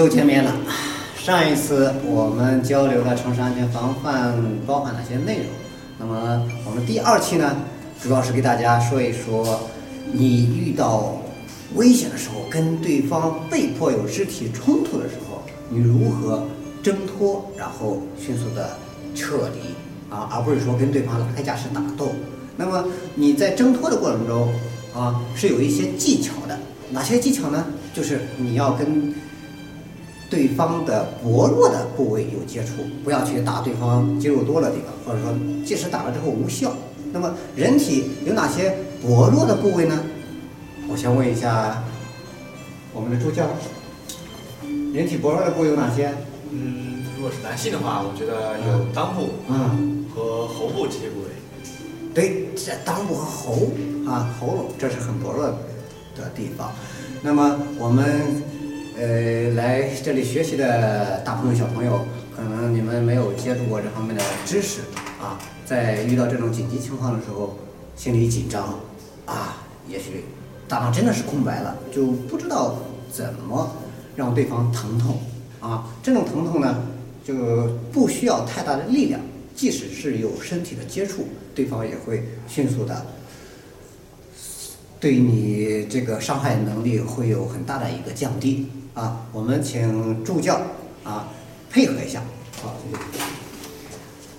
又见面了。上一次我们交流了城市安全防范包含哪些内容，那么我们第二期呢，主要是给大家说一说，你遇到危险的时候，跟对方被迫有肢体冲突的时候，你如何挣脱，然后迅速的撤离啊，而不是说跟对方拉开架势打斗。那么你在挣脱的过程中啊，是有一些技巧的，哪些技巧呢？就是你要跟对方的薄弱的部位有接触，不要去打对方肌肉多的地方，或者说即使打了之后无效。那么人体有哪些薄弱的部位呢？我先问一下我们的助教，人体薄弱的部位有哪些？嗯，如果是男性的话，我觉得有裆部嗯，和喉部这些部位。对，这裆部和喉啊喉咙，这是很薄弱的地方。那么我们呃来这里学习的大朋友小朋友，可能你们没有接触过这方面的知识啊，在遇到这种紧急情况的时候，心里紧张啊，也许大脑真的是空白了，就不知道怎么让对方疼痛啊。这种疼痛呢，就不需要太大的力量，即使是有身体的接触，对方也会迅速的。对你这个伤害能力会有很大的一个降低啊！我们请助教啊配合一下，好，谢谢。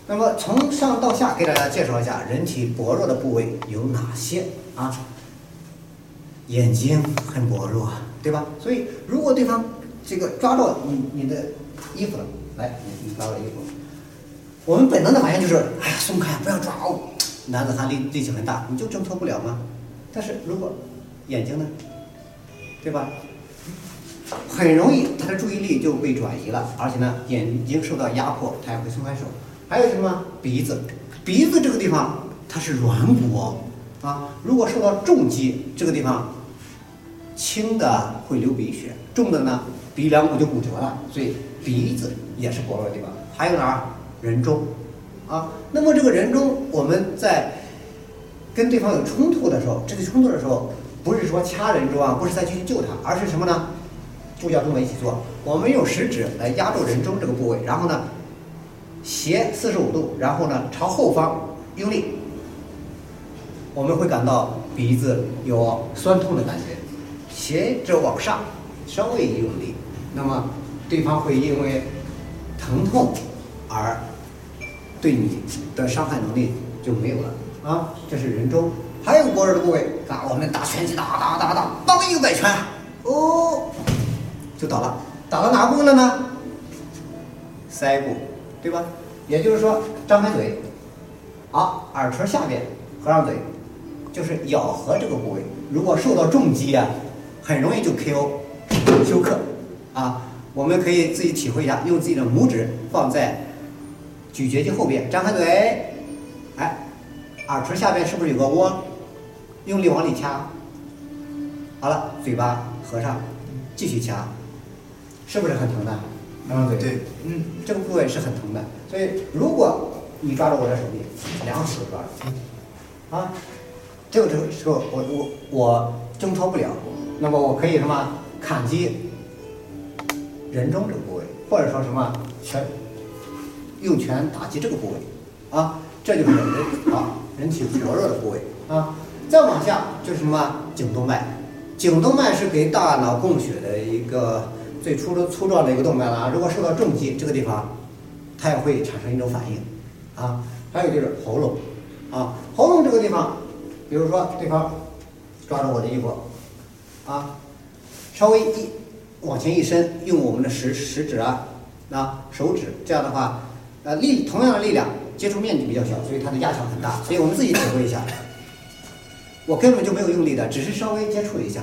那么从上到下给大家介绍一下人体薄弱的部位有哪些啊？眼睛很薄弱，对吧？所以如果对方这个抓到你你的衣服了，来，你你抓我衣服，我们本能的反应就是，哎呀，松开，不要抓我。男子汉力力气很大，你就挣脱不了吗？但是如果眼睛呢，对吧？很容易他的注意力就被转移了，而且呢，眼睛受到压迫，他也会松开手。还有什么？鼻子，鼻子这个地方它是软骨，啊，如果受到重击，这个地方轻的会流鼻血，重的呢，鼻梁骨就骨折了，所以鼻子也是薄弱的地方。还有哪儿？人中，啊，那么这个人中我们在。跟对方有冲突的时候，这个冲突的时候，不是说掐人中啊，不是再去救他，而是什么呢？助教跟我一起做，我们用食指来压住人中这个部位，然后呢，斜四十五度，然后呢朝后方用力，我们会感到鼻子有酸痛的感觉，斜着往上稍微一用力，那么对方会因为疼痛而对你的伤害能力就没有了。啊，这是人中，还有薄弱的部位啊，我们打拳击，打打打打，当一个摆拳，哦，就倒了，倒到哪部位了呢？腮部，对吧？也就是说，张开嘴，好，耳垂下边合上嘴，就是咬合这个部位，如果受到重击啊，很容易就 K.O. 休克啊。我们可以自己体会一下，用自己的拇指放在咀嚼肌后边，张开嘴。哎耳垂下边是不是有个窝？用力往里掐。好了，嘴巴合上，继续掐，是不是很疼的？张嘴。对，嗯，这个部位是很疼的。所以，如果你抓住我的手臂，两手抓着，啊，这个时候我我我挣脱不了，那么我可以什么砍击人中这个部位，或者说什么拳用拳打击这个部位，啊，这就是人啊。人体薄弱的部位啊，再往下就是什么颈动脉，颈动脉是给大脑供血的一个最初的粗壮的一个动脉了啊。如果受到重击，这个地方它也会产生一种反应啊。还有就是喉咙啊，喉咙这个地方，比如说对方抓着我的衣服啊，稍微一往前一伸，用我们的食食指啊、啊手指，这样的话，呃力同样的力量。接触面积比较小，所以它的压强很大，所以我们自己体会一下。我根本就没有用力的，只是稍微接触一下，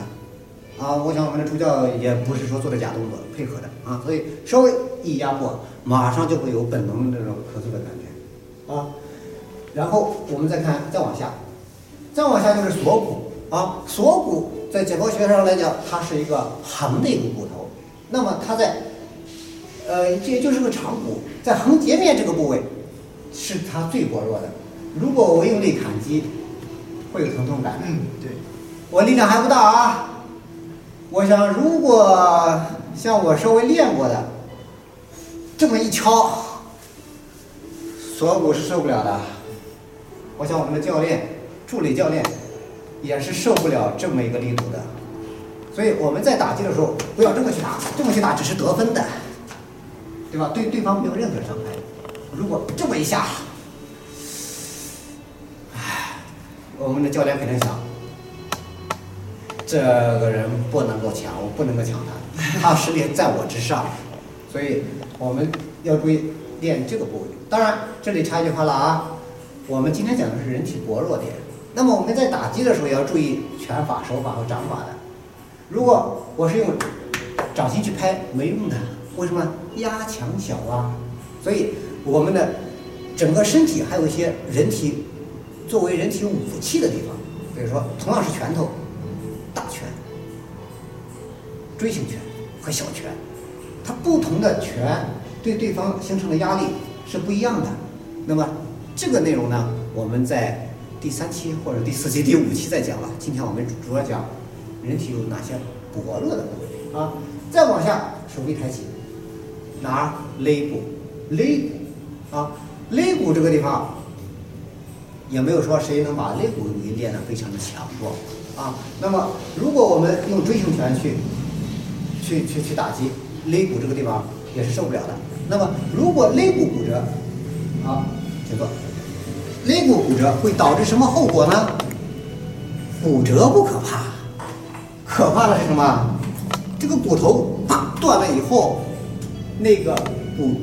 啊，我想我们的助教也不是说做的假动作，配合的啊，所以稍微一压迫，马上就会有本能的这种咳嗽的感觉，啊，然后我们再看，再往下，再往下就是锁骨啊，锁骨在解剖学上来讲，它是一个横的一个骨头，那么它在，呃，这就是个长骨，在横截面这个部位。是它最薄弱的。如果我用力砍击，会有疼痛感。嗯，对。我力量还不大啊。我想，如果像我稍微练过的，这么一敲，锁骨是受不了的。我想我们的教练、助理教练也是受不了这么一个力度的。所以我们在打击的时候，不要这么去打，这么去打只是得分的，对吧？对对方没有任何伤害。如果这么一下，唉，我们的教练肯定想，这个人不能够抢，我不能够抢他，他实力在我之上，所以我们要注意练这个部位。当然，这里插一句话了啊，我们今天讲的是人体薄弱点，那么我们在打击的时候也要注意拳法、手法和掌法的。如果我是用掌心去拍，没用的，为什么？压强小啊，所以我们的整个身体还有一些人体作为人体武器的地方，比如说同样是拳头，拳、锥形拳和小拳，它不同的拳对对方形成的压力是不一样的。那么这个内容呢，我们在第三期或者第四期、第五期再讲了。今天我们主要讲。人体有哪些薄弱的部位啊？再往下，手臂抬起，哪儿？肋骨，肋骨啊，肋骨这个地方也没有说谁能把肋骨给练得非常的强壮啊。那么，如果我们用锥形拳去去去去打击肋骨这个地方，也是受不了的。那么，如果肋骨骨折啊，请坐，肋骨骨折会导致什么后果呢？骨折不可怕。可怕的是什么？这个骨头断了以后，那个骨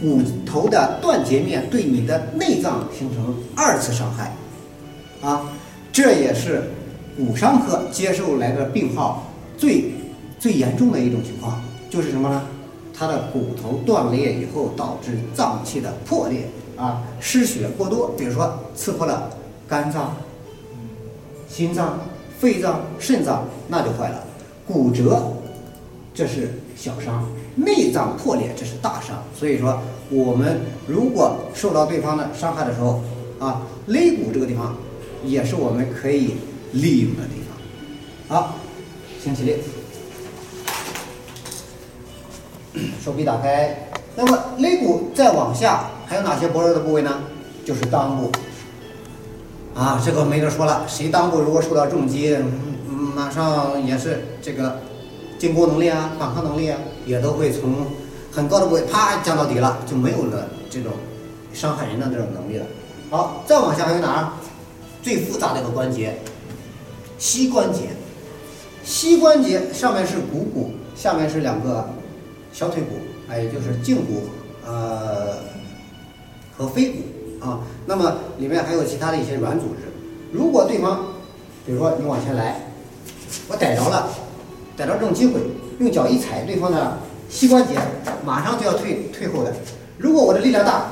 骨头的断截面对你的内脏形成二次伤害，啊，这也是骨伤科接受来的病号最最严重的一种情况，就是什么呢？它的骨头断裂以后导致脏器的破裂啊，失血过多，比如说刺破了肝脏、心脏。肺脏、肾脏那就坏了，骨折这是小伤，内脏破裂这是大伤。所以说，我们如果受到对方的伤害的时候，啊，肋骨这个地方也是我们可以利用的地方。好，请起立，手臂打开。那么肋骨再往下还有哪些薄弱的部位呢？就是裆部。啊，这个没得说了，谁裆部如果受到重击，马上也是这个进攻能力啊、反抗能力啊，也都会从很高的部位啪降到底了，就没有了这种伤害人的这种能力了。好，再往下还有哪儿？最复杂的一个关节，膝关节。膝关节上面是股骨，下面是两个小腿骨，哎，也就是胫骨，呃，和腓骨。啊，那么里面还有其他的一些软组织。如果对方，比如说你往前来，我逮着了，逮着这种机会，用脚一踩对方的膝关节，马上就要退退后的。如果我的力量大，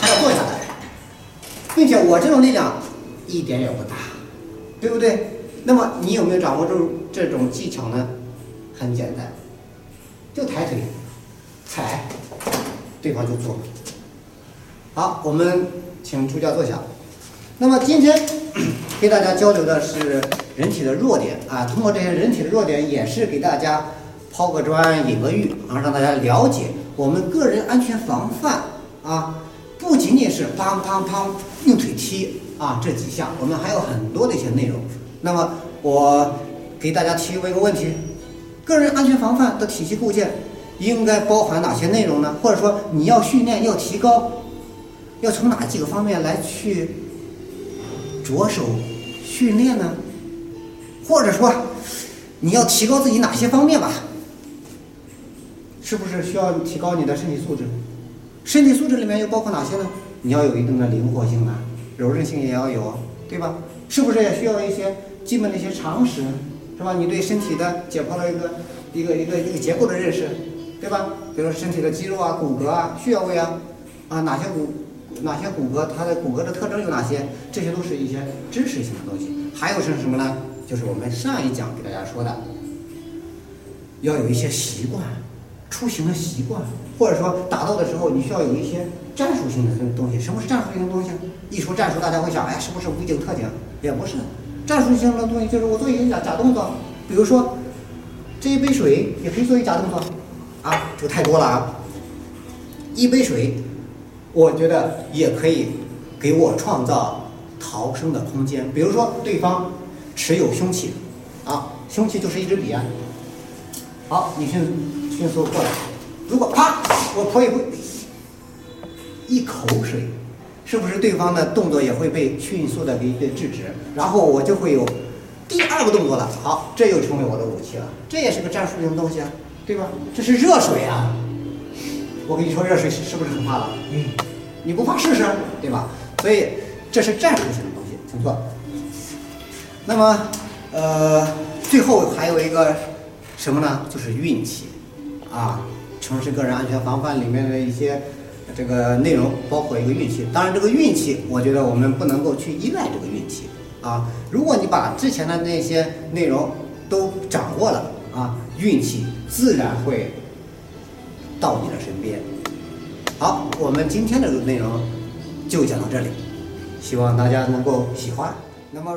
他要坐下来，并且我这种力量一点也不大，对不对？那么你有没有掌握住这种技巧呢？很简单，就抬腿踩，对方就坐。好，我们请助教坐下。那么今天 给大家交流的是人体的弱点啊，通过这些人体的弱点，也是给大家抛个砖引个玉啊，让大家了解我们个人安全防范啊，不仅仅是砰砰砰用腿踢啊这几项，我们还有很多的一些内容。那么我给大家提问一个问题：个人安全防范的体系构建应该包含哪些内容呢？或者说你要训练要提高？要从哪几个方面来去着手训练呢？或者说，你要提高自己哪些方面吧？是不是需要提高你的身体素质？身体素质里面又包括哪些呢？你要有一定的灵活性啊，柔韧性也要有，对吧？是不是也需要一些基本的一些常识，是吧？你对身体的解剖的一个一个一个一个结构的认识，对吧？比如说身体的肌肉啊、骨骼啊、穴位啊，啊哪些骨？哪些骨骼，它的骨骼的特征有哪些？这些都是一些知识性的东西。还有是什么呢？就是我们上一讲给大家说的，要有一些习惯，出行的习惯，或者说打斗的时候，你需要有一些战术性的东西。什么是战术性的东西？一说战术，大家会想，哎，是不是武警特警？也不是，战术性的东西就是我做一个假假动作，比如说这一杯水也可以作为假动作，啊，这个太多了啊。一杯水，我觉得也可以给我创造逃生的空间。比如说，对方持有凶器，啊，凶器就是一支笔啊。好，你去迅速过来，如果啪，我泼一杯一口水，是不是对方的动作也会被迅速的给给制止？然后我就会有第二个动作了。好，这又成为我的武器了，这也是个战术性东西啊，对吧？这是热水啊。我跟你说，热水是不是很怕了？嗯，你不怕试试，对吧？所以这是战术性的东西，请坐。那么，呃，最后还有一个什么呢？就是运气啊，城市个人安全防范里面的一些这个内容，包括一个运气。当然，这个运气，我觉得我们不能够去依赖这个运气啊。如果你把之前的那些内容都掌握了啊，运气自然会。到你的身边。好，我们今天的内容就讲到这里，希望大家能够喜欢。那么。